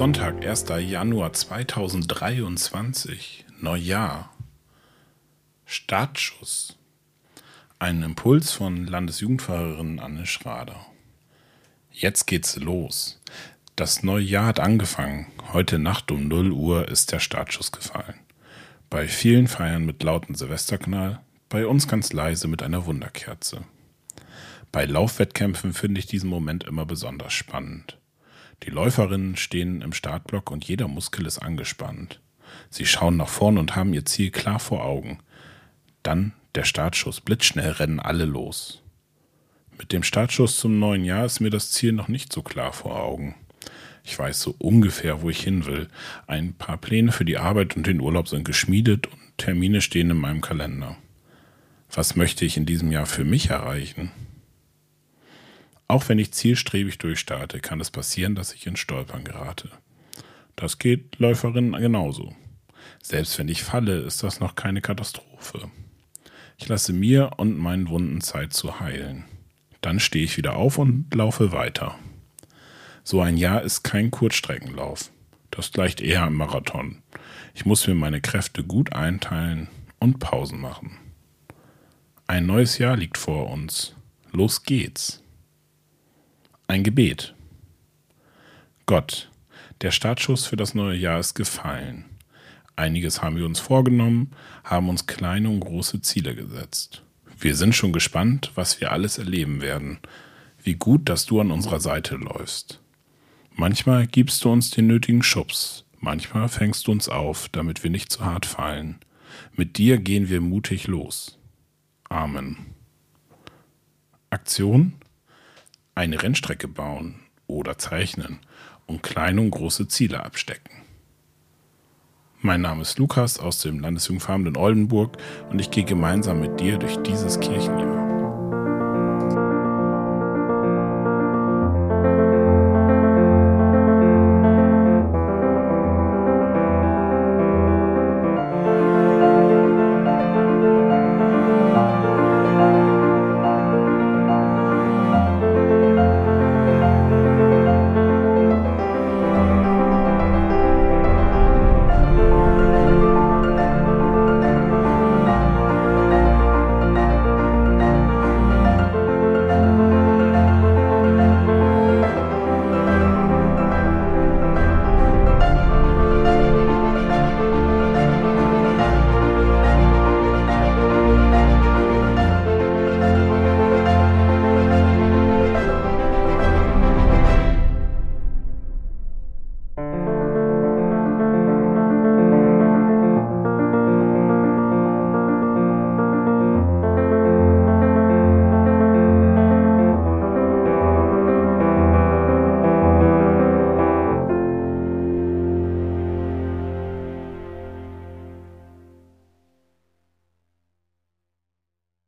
Sonntag, 1. Januar 2023, Neujahr. Startschuss. Ein Impuls von Landesjugendpfarrerin Anne Schrader. Jetzt geht's los. Das neue Jahr hat angefangen. Heute Nacht um 0 Uhr ist der Startschuss gefallen. Bei vielen Feiern mit lauten Silvesterknall, bei uns ganz leise mit einer Wunderkerze. Bei Laufwettkämpfen finde ich diesen Moment immer besonders spannend. Die Läuferinnen stehen im Startblock und jeder Muskel ist angespannt. Sie schauen nach vorn und haben ihr Ziel klar vor Augen. Dann der Startschuss. Blitzschnell rennen alle los. Mit dem Startschuss zum neuen Jahr ist mir das Ziel noch nicht so klar vor Augen. Ich weiß so ungefähr, wo ich hin will. Ein paar Pläne für die Arbeit und den Urlaub sind geschmiedet und Termine stehen in meinem Kalender. Was möchte ich in diesem Jahr für mich erreichen? Auch wenn ich zielstrebig durchstarte, kann es passieren, dass ich ins Stolpern gerate. Das geht Läuferinnen genauso. Selbst wenn ich falle, ist das noch keine Katastrophe. Ich lasse mir und meinen Wunden Zeit zu heilen. Dann stehe ich wieder auf und laufe weiter. So ein Jahr ist kein Kurzstreckenlauf. Das gleicht eher einem Marathon. Ich muss mir meine Kräfte gut einteilen und Pausen machen. Ein neues Jahr liegt vor uns. Los geht's. Ein Gebet. Gott, der Startschuss für das neue Jahr ist gefallen. Einiges haben wir uns vorgenommen, haben uns kleine und große Ziele gesetzt. Wir sind schon gespannt, was wir alles erleben werden. Wie gut, dass du an unserer Seite läufst. Manchmal gibst du uns den nötigen Schubs, manchmal fängst du uns auf, damit wir nicht zu hart fallen. Mit dir gehen wir mutig los. Amen. Aktion eine Rennstrecke bauen oder zeichnen und kleine und große Ziele abstecken. Mein Name ist Lukas aus dem Landesjugendfarm in Oldenburg und ich gehe gemeinsam mit dir durch dieses Kirchenjahr.